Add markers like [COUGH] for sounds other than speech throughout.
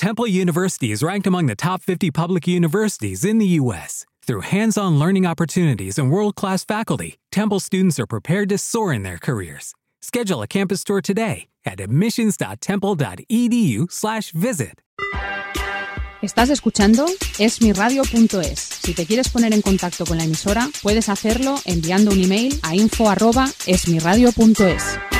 Temple University is ranked among the top 50 public universities in the U.S. Through hands on learning opportunities and world class faculty, Temple students are prepared to soar in their careers. Schedule a campus tour today at admissions.temple.edu/slash visit. Estás escuchando esmiradio.es. Si te quieres poner en contacto con la emisora, puedes hacerlo enviando un email a info@esmiradio.es.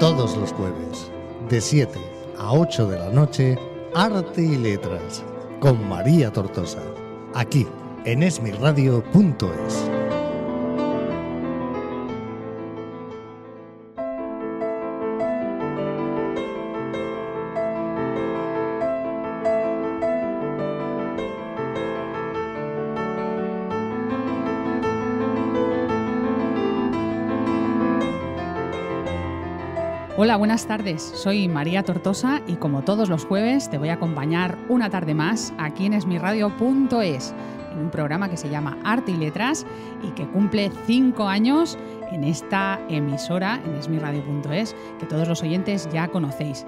Todos los jueves, de 7 a 8 de la noche, Arte y Letras, con María Tortosa, aquí en esmiradio.es. Hola, buenas tardes. Soy María Tortosa y como todos los jueves te voy a acompañar una tarde más aquí en esmirradio.es, en un programa que se llama Arte y Letras y que cumple cinco años en esta emisora, en esmirradio.es, que todos los oyentes ya conocéis.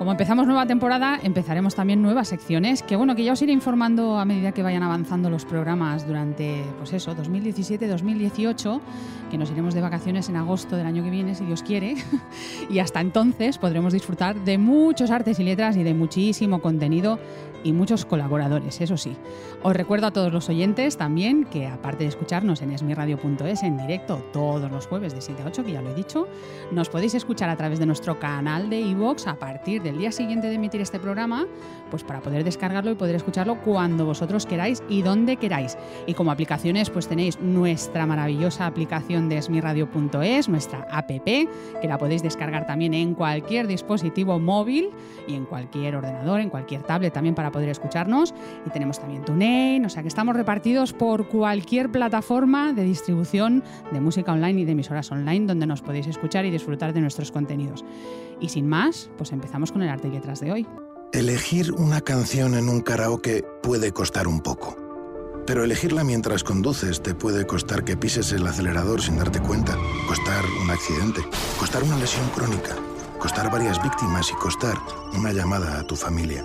Como empezamos nueva temporada, empezaremos también nuevas secciones, que bueno, que ya os iré informando a medida que vayan avanzando los programas durante, pues eso, 2017-2018, que nos iremos de vacaciones en agosto del año que viene, si Dios quiere, [LAUGHS] y hasta entonces podremos disfrutar de muchos artes y letras y de muchísimo contenido y muchos colaboradores, eso sí. Os recuerdo a todos los oyentes también que aparte de escucharnos en esmiradio.es en directo todos los jueves de 7 a 8, que ya lo he dicho, nos podéis escuchar a través de nuestro canal de iVoox a partir del día siguiente de emitir este programa, pues para poder descargarlo y poder escucharlo cuando vosotros queráis y donde queráis. Y como aplicaciones, pues tenéis nuestra maravillosa aplicación de esmiradio.es, nuestra app, que la podéis descargar también en cualquier dispositivo móvil y en cualquier ordenador, en cualquier tablet también para poder escucharnos. Y tenemos también TuneIn, o sea que estamos repartidos por cualquier plataforma de distribución de música online y de emisoras online donde nos podéis escuchar y disfrutar de nuestros contenidos. Y sin más, pues empezamos con el arte y letras de hoy. Elegir una canción en un karaoke puede costar un poco. Pero elegirla mientras conduces te puede costar que pises el acelerador sin darte cuenta, costar un accidente, costar una lesión crónica, costar varias víctimas y costar una llamada a tu familia.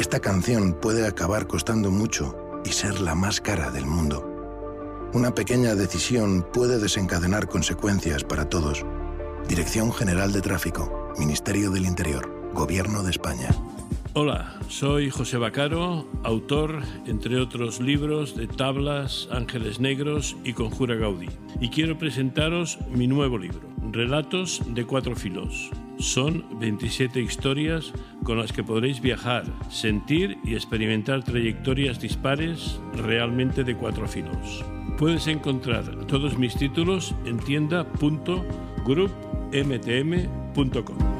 Esta canción puede acabar costando mucho y ser la más cara del mundo. Una pequeña decisión puede desencadenar consecuencias para todos. Dirección General de Tráfico, Ministerio del Interior, Gobierno de España. Hola, soy José Bacaro, autor, entre otros libros, de Tablas, Ángeles Negros y Conjura Gaudí. Y quiero presentaros mi nuevo libro, Relatos de Cuatro Filos. Son 27 historias con las que podréis viajar, sentir y experimentar trayectorias dispares realmente de cuatro filos. Puedes encontrar todos mis títulos en tienda.groupmtm.com.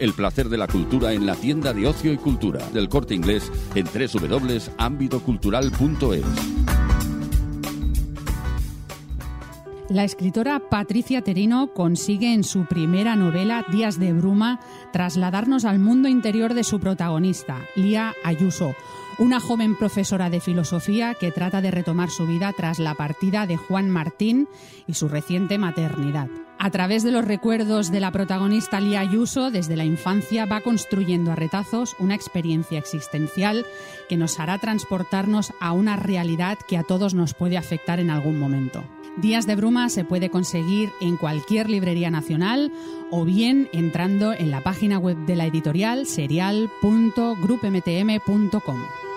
El placer de la cultura en la tienda de ocio y cultura del corte inglés en www.ámbitocultural.es. La escritora Patricia Terino consigue en su primera novela, Días de Bruma, trasladarnos al mundo interior de su protagonista, Lía Ayuso, una joven profesora de filosofía que trata de retomar su vida tras la partida de Juan Martín y su reciente maternidad. A través de los recuerdos de la protagonista Lía Ayuso, desde la infancia va construyendo a retazos una experiencia existencial que nos hará transportarnos a una realidad que a todos nos puede afectar en algún momento. Días de Bruma se puede conseguir en cualquier librería nacional o bien entrando en la página web de la editorial serial.grupmtm.com.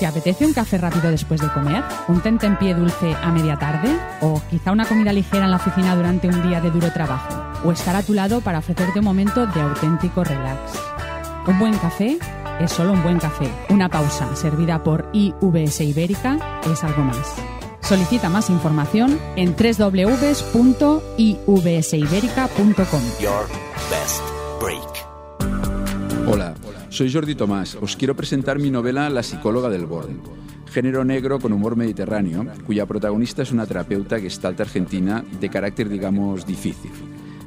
¿Te apetece un café rápido después de comer? ¿Un tentempié dulce a media tarde? ¿O quizá una comida ligera en la oficina durante un día de duro trabajo? ¿O estar a tu lado para ofrecerte un momento de auténtico relax? Un buen café es solo un buen café. Una pausa servida por IVS Ibérica es algo más. Solicita más información en www.ivsiberica.com. Your best break. Hola, soy Jordi Tomás. Os quiero presentar mi novela La psicóloga del borde. Género negro con humor mediterráneo, cuya protagonista es una terapeuta gestalta argentina de carácter, digamos, difícil.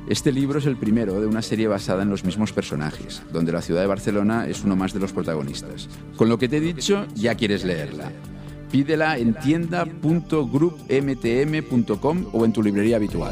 Este libro es el primero de una serie basada en los mismos personajes, donde la ciudad de Barcelona es uno más de los protagonistas. Con lo que te he dicho, ya quieres leerla. Pídela en tienda.groupmtm.com o en tu librería habitual.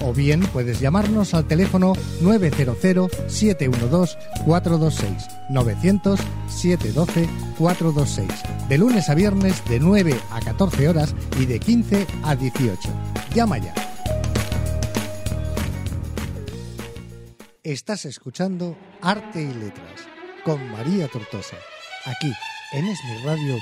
o bien puedes llamarnos al teléfono 900-712-426 900-712-426 de lunes a viernes de 9 a 14 horas y de 15 a 18. Llama ya. Estás escuchando Arte y Letras con María Tortosa, aquí en esmirradio.es.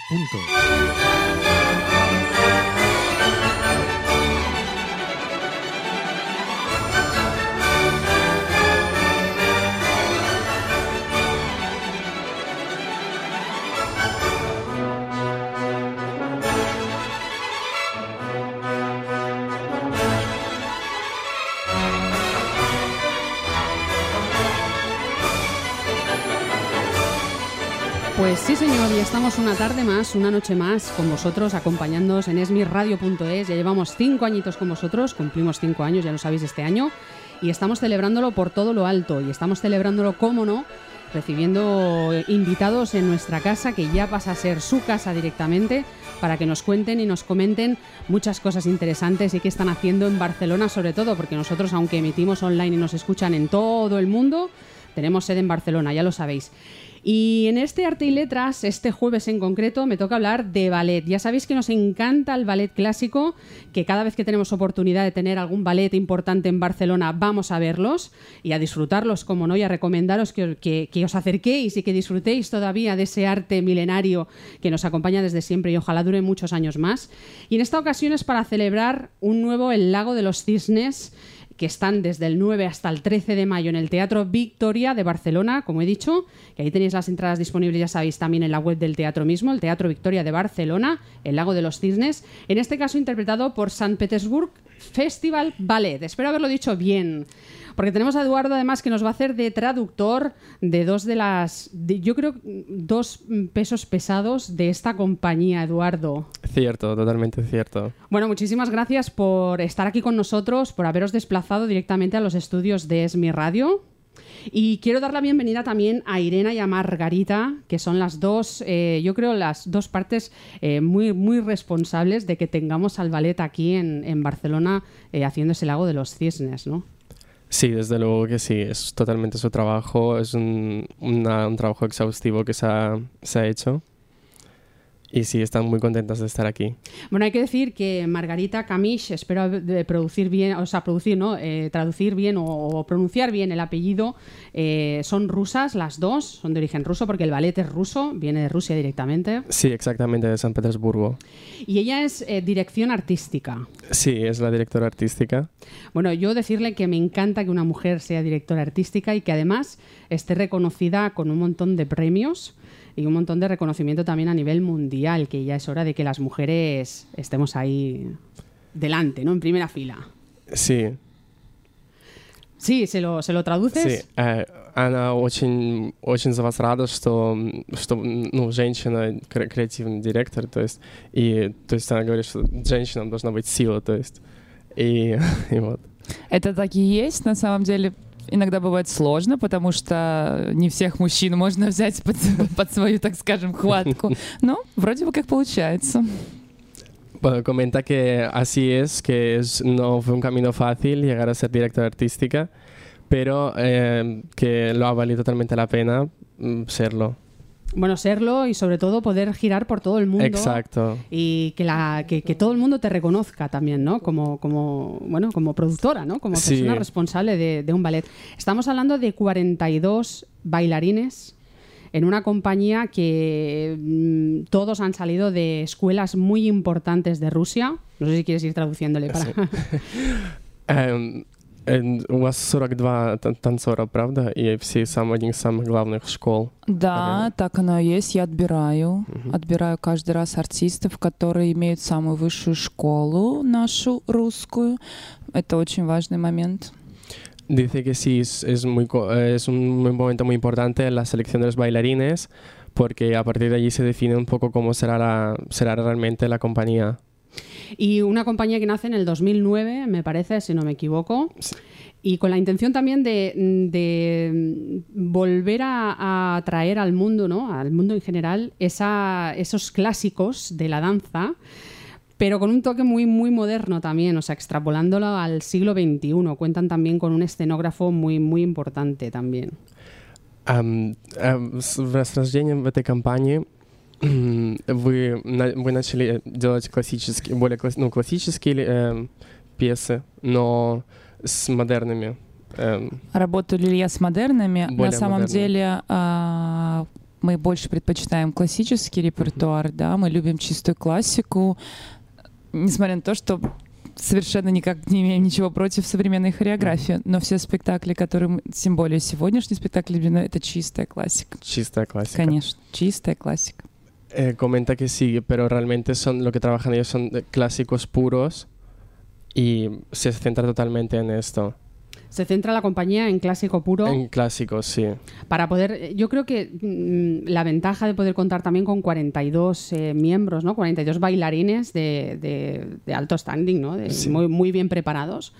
Pues sí, señor, y estamos una tarde más, una noche más con vosotros, acompañándoos en esmirradio.es. Ya llevamos cinco añitos con vosotros, cumplimos cinco años, ya lo sabéis, este año, y estamos celebrándolo por todo lo alto, y estamos celebrándolo, cómo no, recibiendo invitados en nuestra casa, que ya pasa a ser su casa directamente, para que nos cuenten y nos comenten muchas cosas interesantes y qué están haciendo en Barcelona, sobre todo, porque nosotros, aunque emitimos online y nos escuchan en todo el mundo, tenemos sede en Barcelona, ya lo sabéis. Y en este Arte y Letras, este jueves en concreto, me toca hablar de ballet. Ya sabéis que nos encanta el ballet clásico, que cada vez que tenemos oportunidad de tener algún ballet importante en Barcelona, vamos a verlos y a disfrutarlos, como no, y a recomendaros que, que- os acerquéis y que disfrutéis todavía de ese arte milenario que nos acompaña desde siempre y ojalá dure muchos años más. Y en esta ocasión es para celebrar un nuevo El Lago de los Cisnes que están desde el 9 hasta el 13 de mayo en el Teatro Victoria de Barcelona, como he dicho, que ahí tenéis las entradas disponibles, ya sabéis, también en la web del teatro mismo, el Teatro Victoria de Barcelona, el Lago de los Cisnes, en este caso interpretado por San Petersburg Festival Ballet. Espero haberlo dicho bien. Porque tenemos a Eduardo además que nos va a hacer de traductor de dos de las, de- yo creo, dos pesos pesados de esta compañía, Eduardo. Cierto, totalmente cierto. Bueno, muchísimas gracias por estar aquí con nosotros, por haberos desplazado directamente a los estudios de Esmi Radio. Y quiero dar la bienvenida también a Irena y a Margarita, que son las dos, eh, yo creo, las dos partes eh, muy, muy responsables de que tengamos al ballet aquí en, en Barcelona eh, haciendo ese lago de los cisnes, ¿no? Sí, desde luego que sí, es totalmente su trabajo, es un, un trabajo exhaustivo que se se ha hecho. Y sí, están muy contentas de estar aquí. Bueno, hay que decir que Margarita Kamish, espero de producir bien, o sea, producir, ¿no? Eh, traducir bien o, o pronunciar bien el apellido, eh, son rusas las dos, son de origen ruso porque el ballet es ruso, viene de Rusia directamente. Sí, exactamente, de San Petersburgo. Y ella es eh, dirección artística. Sí, es la directora artística. Bueno, yo decirle que me encanta que una mujer sea directora artística y que además esté reconocida con un montón de premios y un montón de reconocimiento también a nivel mundial, que ya es hora de que las mujeres estemos ahí delante, ¿no? En primera fila. Sí, Sí, ¿se lo, se lo traduces? Sí, э, она очень, очень за вас рада, что, что ну, женщина кре- креативный директор, то есть, и, то есть она говорит, что женщинам должна быть сила, то есть, и, [LAUGHS] и вот. Это так и есть, на самом деле. Иногда бывает сложно, потому что не всех mужчин можно взять под, под свою, так скажем, хватку. Но вроде бы как получается. Bueno, comenta que así es, que es, no fue un camino fácil llegar a ser directora artística, pero eh, que lo ha valido totalmente la pena mm, serlo. bueno, serlo y sobre todo poder girar por todo el mundo. Exacto. Y que, la, que, todo el mundo te reconozca también, ¿no? Como, como, bueno, como productora, ¿no? Como persona responsable de, un ballet. Estamos hablando de 42 bailarines en una compañía que mm, todos han salido de escuelas muy importantes de Rusia. No sé si quieres ir traduciéndole para... Sí. [LAUGHS] Em, у вас 42 тан- танцора, правда? И все сам один из самых главных школ. Да, так оно и есть. Я отбираю. Отбираю каждый раз артистов, которые имеют самую высшую школу, нашу русскую. Это очень важный момент. Dice que sí, es, es muy, es un momento muy importante en la selección de los bailarines, porque a partir de allí se define un poco cómo será, la, será realmente la compañía. Y una compañía que nace en el 2009, me parece, si no me equivoco. Y con la intención también de, de volver a, a, traer al mundo, ¿no? al mundo en general, esos clásicos de la danza pero con un toque muy, muy moderno también, o sea, extrapolándolo al siglo XXI. Cuentan también con un escenógrafo muy, muy importante también. Um, um, вы, на- вы начали делать классические, более класс- ну, классические эм, пьесы, но с модерными. эм, Работаю ли я с модернами? Более На самом модерными. деле а, мы больше предпочитаем классический репертуар, да, мы любим чистую классику, несмотря на то, что совершенно никак не имеем ничего против современной хореографии, но все спектакли, которые, мы- тем более сегодняшний спектакль, это чистая классика. чистая классика. Конечно, чистая классика. Eh, comenta que sí, pero realmente son lo que trabajan ellos son clásicos puros y se centra totalmente en esto. Se centra la compañía en clásico puro. En clásicos, sí. para poder, yo creo que mm, la ventaja de poder contar también con 42 eh, miembros, ¿no? 42 bailarines de, de- de alto standing, ¿no? De- Sí. muy, muy bien preparados.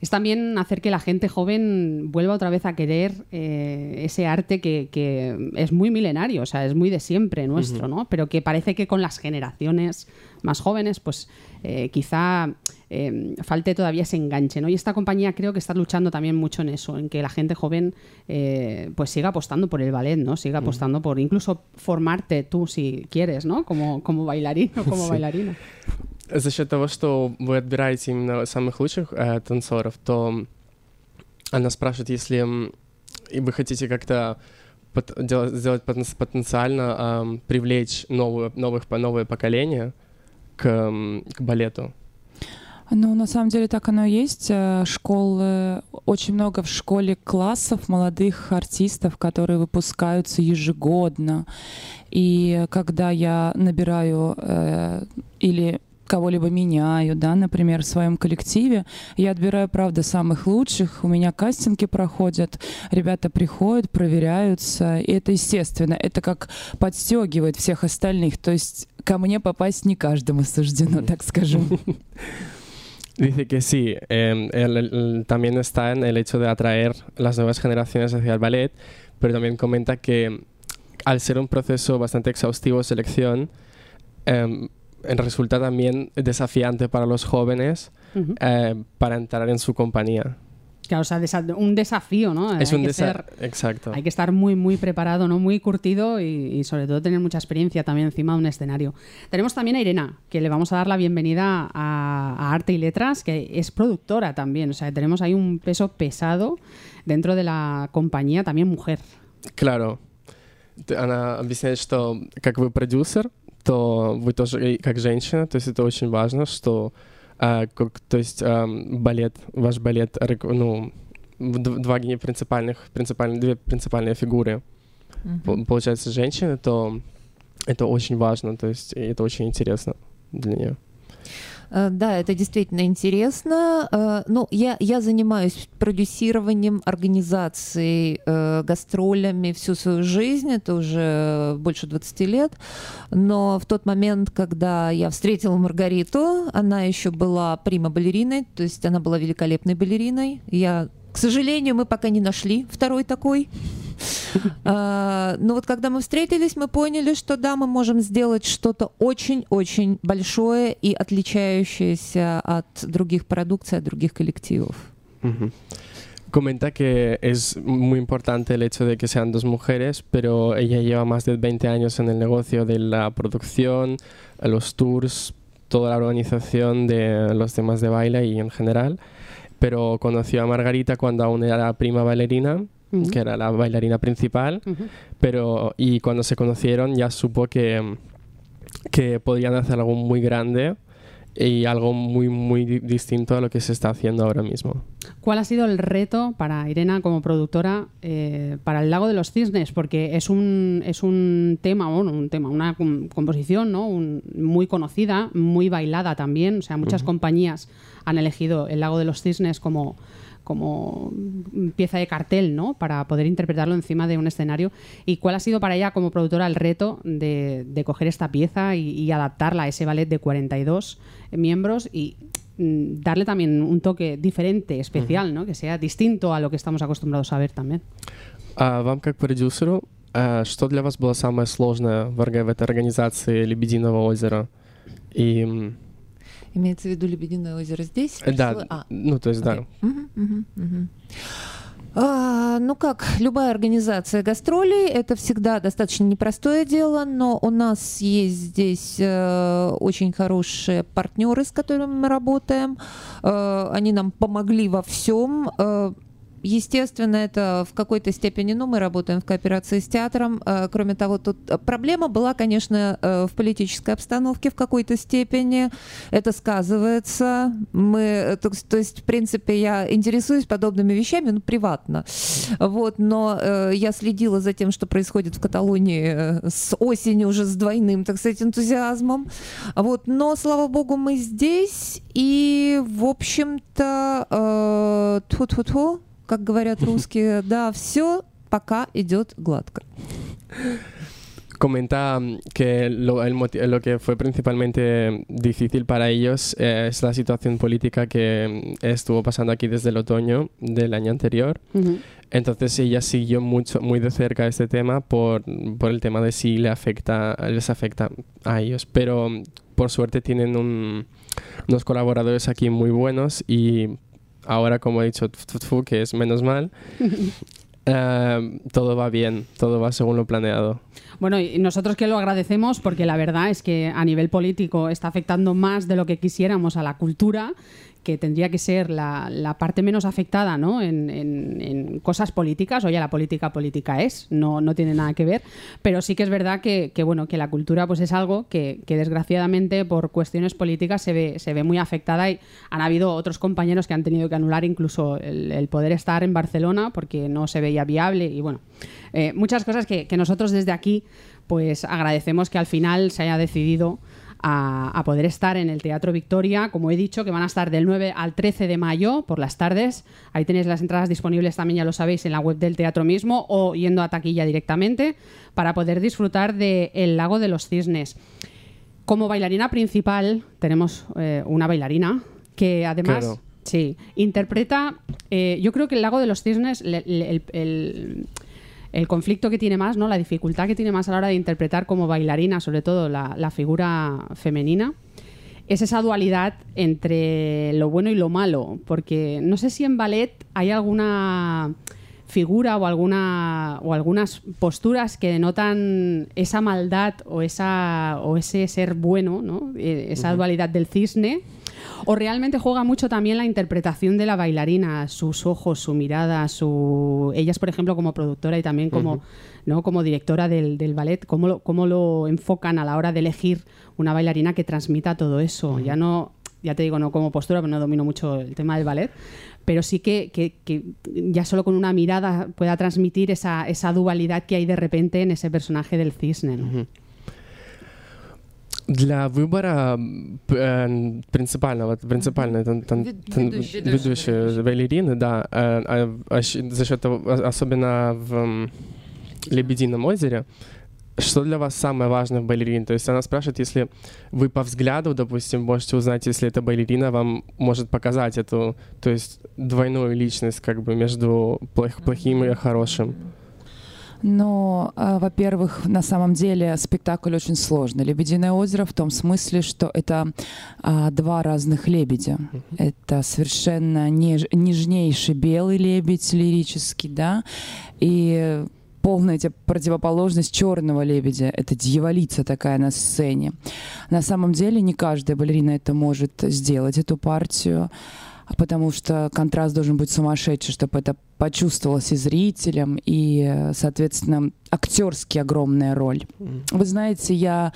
Es también hacer que la gente joven vuelva otra vez a querer eh, ese arte que, que es muy milenario, o sea, es muy de siempre nuestro, ¿no? Pero que parece que con las generaciones más jóvenes, pues eh, quizá eh, falte todavía ese enganche, ¿no? Y esta compañía creo que está luchando también mucho en eso, en que la gente joven eh, pues siga apostando por el ballet, ¿no? Siga apostando por incluso formarte tú si quieres, ¿no? Como, como bailarín o como Sí. bailarina. За счет того, что вы отбираете именно самых лучших э, танцоров, то она спрашивает, если и вы хотите как-то пот- дела- сделать потен- потенциально ам, привлечь новую, новых, по- новое поколение к, к балету. Ну, на самом деле так оно и есть. Э, Школы, очень много в школе классов молодых артистов, которые выпускаются ежегодно. И когда я набираю э, или кого-либо меняю, да, например, в своем коллективе, я отбираю, правда, самых лучших, у меня кастинги проходят, ребята приходят, проверяются, и это естественно, это как подстегивает всех остальных, то есть ко мне попасть не каждому суждено, так скажем. [LAUGHS] Dice que sí, eh, el- el- también está en el hecho de atraer las nuevas generaciones hacia el ballet, pero también comenta que al ser un proceso bastante exhaustivo de selección, eh, resulta también desafiante para los jóvenes Ujú. eh, para entrar en su compañía. Claro, o sea, desa- un desafío, ¿no? es Hay un que desa- ser- Exacto. Hay que estar muy, muy preparado, ¿no? Muy curtido y, y sobre todo tener mucha experiencia también encima de un escenario. Tenemos también a Irena, que le vamos a dar la bienvenida a, a Arte y Letras, que es productora también. O sea, tenemos ahí un peso pesado dentro de la compañía, también mujer. Claro. Т- Она объясняет, что как вы продюсер, то вы тоже как женщина, то есть это очень важно, что а, как- то есть ам, балет, ваш балет, ну, два принципальных, принципальные, две принципиальные фигуры, Пол- получается, женщины, то это очень важно, то есть это очень интересно для нее. Э, да, это действительно интересно. Э, ну, я, я занимаюсь продюсированием, организацией, э, гастролями всю свою жизнь, это уже больше 20 лет. Но в тот момент, когда я встретила Маргариту, она еще была прима-балериной, то есть она была великолепной балериной. Я, к сожалению, мы пока не нашли второй такой. [LAUGHS] А, но вот когда мы встретились, мы поняли, что да, мы можем сделать что-то очень-очень большое и отличающееся от других продукций, от других коллективов. Comenta que es muy importante el hecho de que sean dos mujeres, pero ella lleva más de 20 años en el negocio de la producción, los tours, toda la organización de los temas de baile y en general. Pero conoció a Margarita cuando aún era prima bailarina que era la bailarina principal, pero y cuando se conocieron ya supo que, que podían hacer algo muy grande y algo muy, muy distinto a lo que se está haciendo ahora mismo. ¿Cuál ha sido el reto para Irena como productora eh, para el Lago de los Cisnes? Porque es un, es un tema, bueno, un tema, una composición ¿no? muy conocida, muy bailada también. O sea, muchas compañías han elegido el Lago de los Cisnes como como pieza de cartel, ¿no? Para poder interpretarlo encima de un escenario. ¿Y cuál ha sido para ella como productora el reto de, coger esta pieza y, adaptarla a ese ballet de 42 miembros y mm, darle también un toque diferente, especial, ¿no? Que sea distinto a lo que estamos acostumbrados a ver también. А вам как продюсеру, что для вас было самое сложное в этой организации «Лебединого озера»? И Имеется в виду Лебединое озеро здесь? Да, а. ну то есть okay. да. Угу, угу, угу. А, ну как, любая организация гастролей это всегда достаточно непростое дело, но у нас есть здесь э, очень хорошие партнеры, с которыми мы работаем. Э, они нам помогли во всем. Э, Естественно, это в какой-то степени, ну, мы работаем в кооперации с театром. Э, кроме того, тут проблема была, конечно, э, в политической обстановке в какой-то степени. Это сказывается. Мы, то, то есть, в принципе, я интересуюсь подобными вещами, ну, приватно. Вот, но э, я следила за тем, что происходит в Каталонии с осени уже с двойным, так сказать, энтузиазмом. Вот, но, слава богу, мы здесь, и, в общем-то, э, тьфу-тьфу-тьфу, как говорят русские, да, [LAUGHS] все пока идет gladко. Comenta que lo, el, lo, que fue principalmente difícil para ellos eh, es la situación política que estuvo pasando aquí desde el otoño del año anterior. Uh -huh. Entonces ella siguió mucho, muy de cerca este tema por, por el tema de si le afecta, les afecta a ellos. Pero por suerte tienen un, unos colaboradores aquí muy buenos y ahora como he dicho, que es menos mal, [LAUGHS] eh, todo va bien, todo va según lo planeado. Bueno, y nosotros que lo agradecemos porque la verdad es que a nivel político está afectando más de lo que quisiéramos a la cultura que tendría que ser la, parte menos afectada ¿no? en, cosas políticas. Oye, la política política es, no, no tiene nada que ver, pero sí que es verdad que, bueno, que la cultura pues es algo que, desgraciadamente por cuestiones políticas se ve, se ve muy afectada y han habido otros compañeros que han tenido que anular incluso el, poder estar en Barcelona porque no se veía viable y bueno, eh, muchas cosas que, que nosotros desde aquí pues agradecemos que al final se haya decidido a, poder estar en el Teatro Victoria, como he dicho, que van a estar del 9 al 13 de mayo por las tardes. Ahí tenéis las entradas disponibles también, ya lo sabéis, en la web del teatro mismo o yendo a taquilla directamente para poder disfrutar del el Lago de los Cisnes. Como bailarina principal tenemos eh, una bailarina que además... Sí, interpreta, eh, yo creo que el Lago de los Cisnes, el el conflicto que tiene más, ¿no? La dificultad que tiene más a la hora de interpretar como bailarina, sobre todo la, figura femenina, es esa dualidad entre lo bueno y lo malo. Porque no sé si en ballet hay alguna figura o alguna o algunas posturas que denotan esa maldad o esa o ese ser bueno, ¿no? Eh, esa dualidad del cisne o realmente juega mucho también la interpretación de la bailarina, sus ojos, su mirada, su ellas, por ejemplo, como productora y también como, ¿no? como directora del, ballet, cómo lo, cómo lo enfocan a la hora de elegir una bailarina que transmita todo eso. Ya no, ya te digo, no como postura, pero no domino mucho el tema del ballet, pero sí que, que, ya solo con una mirada pueda transmitir esa, esa, dualidad que hay de repente en ese personaje del cisne. Для выбора э, принципального, принципальной тан, тан, тан, Ведущей, ведущей балерины, да, э, а, а за счет того, а- особенно в м, Лебедином озере, что для вас самое важное в балерине? То есть она спрашивает, если вы по взгляду, допустим, можете узнать, если эта балерина вам может показать эту, то есть двойную личность как бы между плох- плохим и хорошим. Но, а, во-первых, на самом деле спектакль очень сложный. «Лебединое озеро» в том смысле, что это а, два разных лебедя. Это совершенно неж- нежнейший белый лебедь лирический, да, и полная противоположность черного лебедя. Это дьяволица такая на сцене. На самом деле не каждая балерина это может сделать, эту партию, потому что контраст должен быть сумасшедший, чтобы это почувствовалось и зрителям, и, соответственно, актерски огромная роль. Вы знаете, я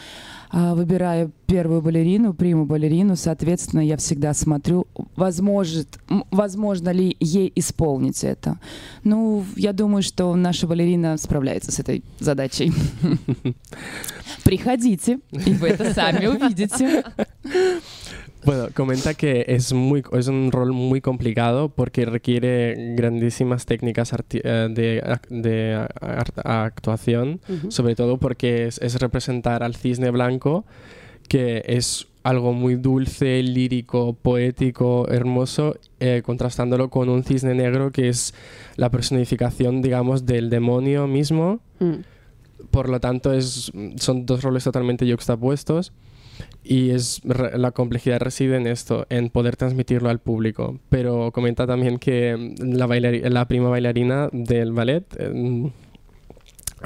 а, выбираю первую балерину, приму балерину, соответственно, я всегда смотрю, возможет, м, возможно ли ей исполнить это. Ну, я думаю, что наша балерина справляется с этой задачей. [LAUGHS] Приходите, и вы это сами увидите. [LAUGHS] Bueno, comenta que es, muy, es un rol muy complicado porque requiere grandísimas técnicas eh, de, de actuación, Ujú. sobre todo porque es, es representar al cisne blanco, que es algo muy dulce, lírico, poético, hermoso, eh, contrastándolo con un cisne negro que es la personificación, digamos, del demonio mismo. Mm. Por lo tanto, es, son dos roles totalmente yuxtapuestos y es, la complejidad reside en esto, en poder transmitirlo al público. Pero comenta también que la, la prima bailarina del ballet, eh,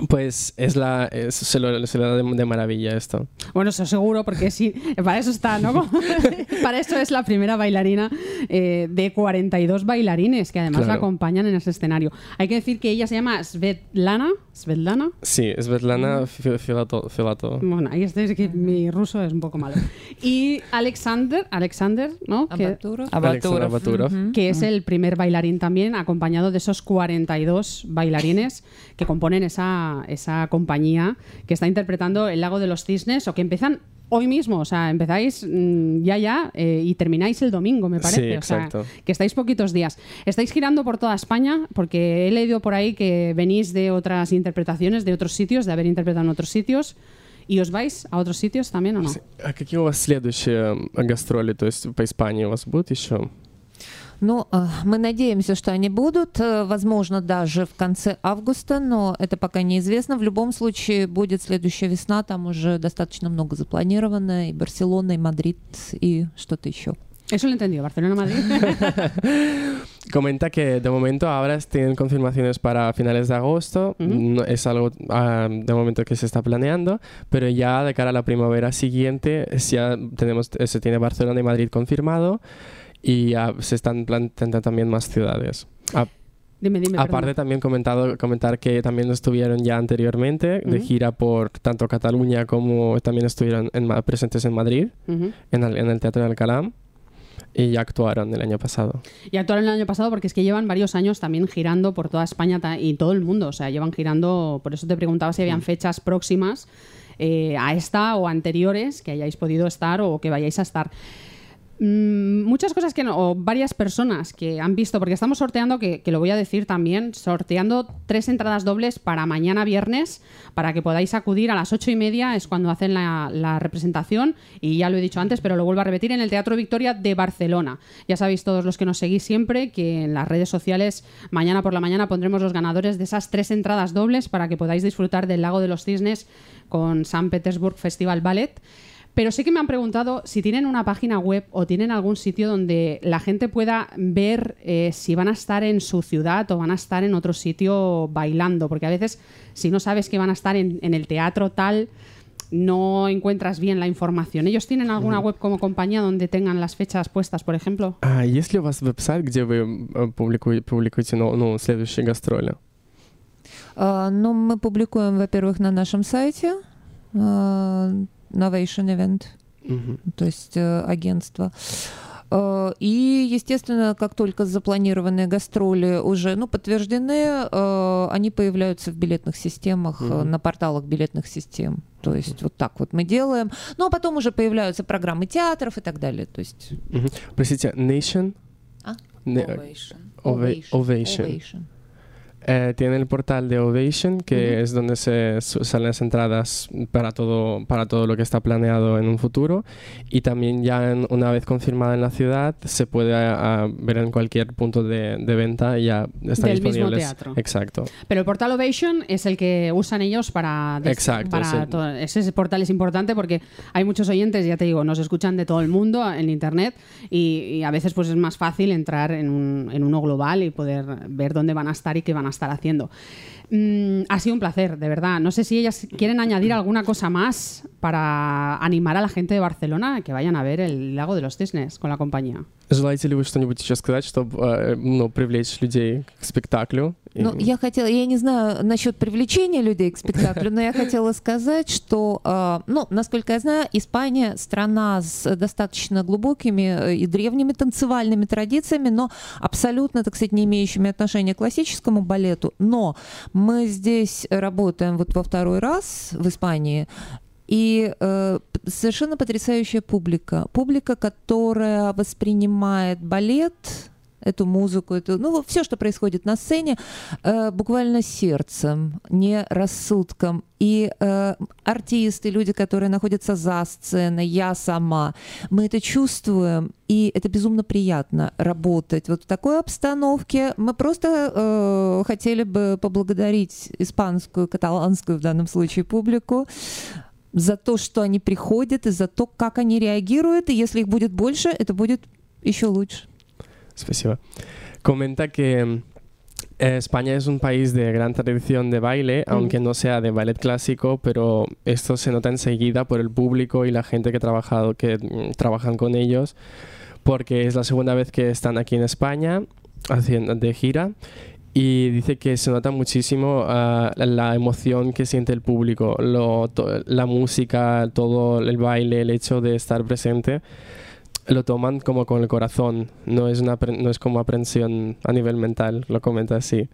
pues es la, es, se, lo, se, lo, da de, de, maravilla esto. Bueno, eso seguro, porque sí, para eso está, ¿no? [LAUGHS] para eso es la primera bailarina eh, de 42 bailarines que además claro. la acompañan en ese escenario. Hay que decir que ella se llama Svetlana. ¿Svetlana? Sí, Svetlana mm. Filato. Bueno, ahí este es que mi ruso es un poco malo. [LAUGHS] Y Alexander, Alexander, ¿no? Abaturov. Abaturov, Que es el primer bailarín también, acompañado de esos 42 bailarines que componen esa esa compañía que está interpretando El Lago de los Cisnes o que empiezan hoy mismo, o sea, empezáis mm, ya ya eh, y termináis el domingo, me parece. Sí, o sea, exacto. que estáis poquitos días. Estáis girando por toda España porque he leído por ahí que venís de otras interpretaciones, de otros sitios, de haber interpretado en otros sitios. ¿Y os vais a otros sitios también o no? А какие у вас следующие м, гастроли, то есть по Испании у вас будут еще? Ну, э, мы надеемся, что они будут, э, возможно, даже в конце августа, но это пока неизвестно. В любом случае будет следующая весна, там уже достаточно много запланировано, и Барселона, и Мадрид, и что-то еще. Eso lo he entendido, Barcelona-Madrid. Comenta que de momento ahora tienen confirmaciones para finales de agosto, Ujú. no- es algo ah, de momento que se está planeando, pero ya de cara a la primavera siguiente ya tenemos, eh, se tiene Barcelona y Madrid confirmado y ya se están planteando también más ciudades. A- dime, dime. Aparte perdona. también comentado, comentar que también estuvieron ya anteriormente de Ujú. gira por tanto Cataluña como también estuvieron en presentes en Madrid, Ujú. en el, en el Teatro de Alcalá y ya actuaron el año pasado. Y actuaron el año pasado porque es que llevan varios años también girando por toda España y todo el mundo. O sea, llevan girando, por eso te preguntaba si habían fechas próximas eh, a esta o anteriores que hayáis podido estar o que vayáis a estar. Mm, muchas cosas que no, o varias personas que han visto, porque estamos sorteando, que, lo voy a decir también, sorteando tres entradas dobles para mañana viernes, para que podáis acudir a las ocho y media, es cuando hacen la, la representación, y ya lo he dicho antes, pero lo vuelvo a repetir, en el Teatro Victoria de Barcelona. Ya sabéis todos los que nos seguís siempre que en las redes sociales, mañana por la mañana pondremos los ganadores de esas tres entradas dobles para que podáis disfrutar del Lago de los Cisnes con San Petersburg Festival Ballet. Pero sí que me han preguntado si tienen una página web o tienen algún sitio donde la gente pueda ver eh, si van a estar en su ciudad o van a estar en otro sitio bailando. Porque a veces, si no sabes que van a estar en, en el teatro tal, no encuentras bien la información. ¿Ellos tienen alguna web como compañía donde tengan las fechas puestas, por ejemplo? А есть ли у вас веб-сайт, где вы э, публикуете, публикуете ну, ну, следующие гастроли? А, Ну, мы публикуем, во-первых, на нашем сайте а, Novation Event, Мгм. то есть э, агентство. Э, и, естественно, как только запланированные гастроли уже ну, подтверждены, э, они появляются в билетных системах, mm-hmm. на порталах билетных систем. То есть mm-hmm. вот так вот мы делаем. Ну, а потом уже появляются программы театров и так далее. То есть... Mm-hmm. Простите, Nation? А? Ovation. Ovation. Ovation. Ovation. Eh, tiene el portal de Ovation, que es donde se salen las entradas para todo, para todo lo que está planeado en un futuro. Y también ya una vez confirmada en la ciudad, se puede ver en cualquier punto de, venta y ya están Del disponibles. Mismo teatro. Exacto. Pero el portal Ovation es el que usan ellos para... Exacto. Para ese portal es importante porque hay muchos oyentes, ya te digo, nos escuchan de todo el mundo en Internet y, a veces pues es más fácil entrar en, un, en uno global y poder ver dónde van a estar y qué van a estar haciendo. Mm, ha sido un placer, de verdad. No sé si ellas quieren añadir alguna cosa más para animar a la gente de Barcelona que vayan a ver el Lago de los Cisnes con la compañía. Желаете ли вы что-нибудь еще сказать, чтобы э, ну, привлечь людей к спектаклю? Ну, я хотела, я не знаю насчет привлечения людей к спектаклю, но я хотела сказать, что, э, ну, насколько я знаю, Испания страна с достаточно глубокими э, и древними танцевальными традициями, но абсолютно, так сказать, не имеющими отношения к классическому балету. Но мы здесь работаем вот во второй раз в Испании, и э, совершенно потрясающая публика. Публика, которая воспринимает балет, эту музыку, эту, ну, все, что происходит на сцене, э, буквально сердцем, не рассудком. И э, артисты, люди, которые находятся за сценой, я сама, мы это чувствуем, и это безумно приятно работать вот в такой обстановке. Мы просто э, хотели бы поблагодарить испанскую, каталанскую в данном случае публику за то, что они приходят, и за то, как они реагируют. И если их будет больше, это будет еще лучше. Especial. Comenta que mm, eh, España es un país de gran tradición de baile, mm. aunque no sea de ballet clásico, pero esto se nota enseguida por el público y la gente que, trabajado, que mm, trabajan con ellos, porque es la segunda vez que están aquí en España haciendo de gira y dice que se nota muchísimo uh, la emoción que siente el público, lo, to, la música, todo el baile, el hecho de estar presente lo toman como con el corazón, no es, una, no es como aprensión a nivel mental, lo comenta así.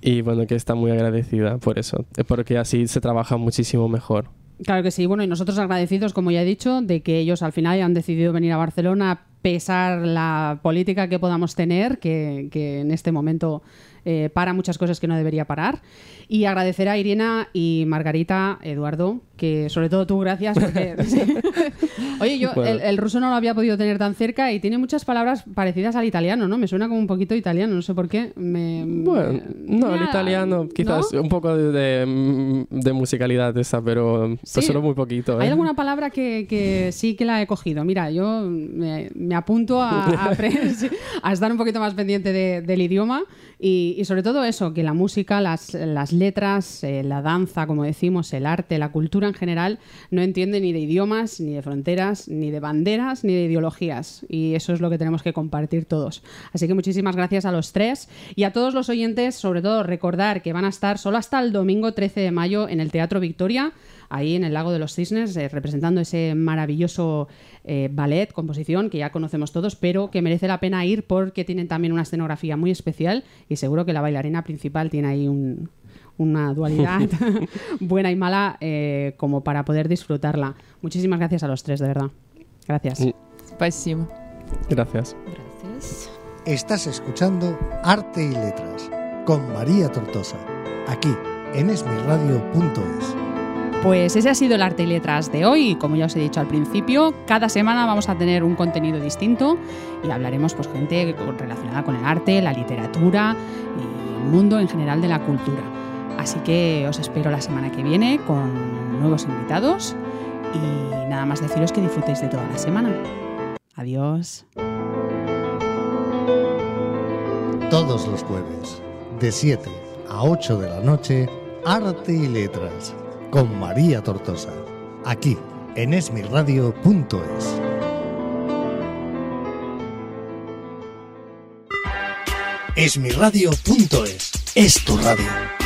Y bueno, que está muy agradecida por eso, porque así se trabaja muchísimo mejor. Claro que sí, bueno, y nosotros agradecidos, como ya he dicho, de que ellos al final han decidido venir a Barcelona pesar la política que podamos tener, que, que en este momento eh, para muchas cosas que no debería parar. Y agradecer a Irina y Margarita, Eduardo, que sobre todo tú, gracias. Porque, [LAUGHS] [LAUGHS] Oye, yo el, ruso no lo había podido tener tan cerca y tiene muchas palabras parecidas al italiano, ¿no? Me suena como un poquito italiano, no sé por qué. Me, bueno, no, el italiano quizás un poco de, de, musicalidad esa, pero solo muy poquito. ¿Hay ¿eh? alguna palabra que, que, sí que la he cogido? Mira, yo me, apunto a, [LAUGHS] a, estar un poquito más pendiente del idioma y, sobre todo eso, que la música, las, las letras, eh, la danza, como decimos, el arte, la cultura en general, no entiende ni de idiomas, ni de fronteras, ni de banderas, ni de ideologías. Y eso es lo que tenemos que compartir todos. Así que muchísimas gracias a los tres y a todos los oyentes, sobre todo recordar que van a estar solo hasta el domingo 13 de mayo en el Teatro Victoria ahí en el Lago de los Cisnes, eh, representando ese maravilloso eh, ballet, composición que ya conocemos todos, pero que merece la pena ir porque tienen también una escenografía muy especial y seguro que la bailarina principal tiene ahí una dualidad [LAUGHS] [LAUGHS] buena y mala eh, como para poder disfrutarla. Muchísimas gracias a los tres, de verdad. Gracias. Gracias. Gracias. Estás escuchando Arte y Letras con María Tortosa, aquí en esmirradio.es. Pues ese ha sido el arte y letras de hoy. Como ya os he dicho al principio, cada semana vamos a tener un contenido distinto y hablaremos pues gente relacionada con el arte, la literatura y el mundo en general de la cultura. Así que os espero la semana que viene con nuevos invitados y nada más deciros que disfrutéis de toda la semana. Adiós. Todos los jueves, de 7 a 8 de la noche, Arte y Letras con María Tortosa, aquí en esmirradio.es. Esmirradio.es es tu radio.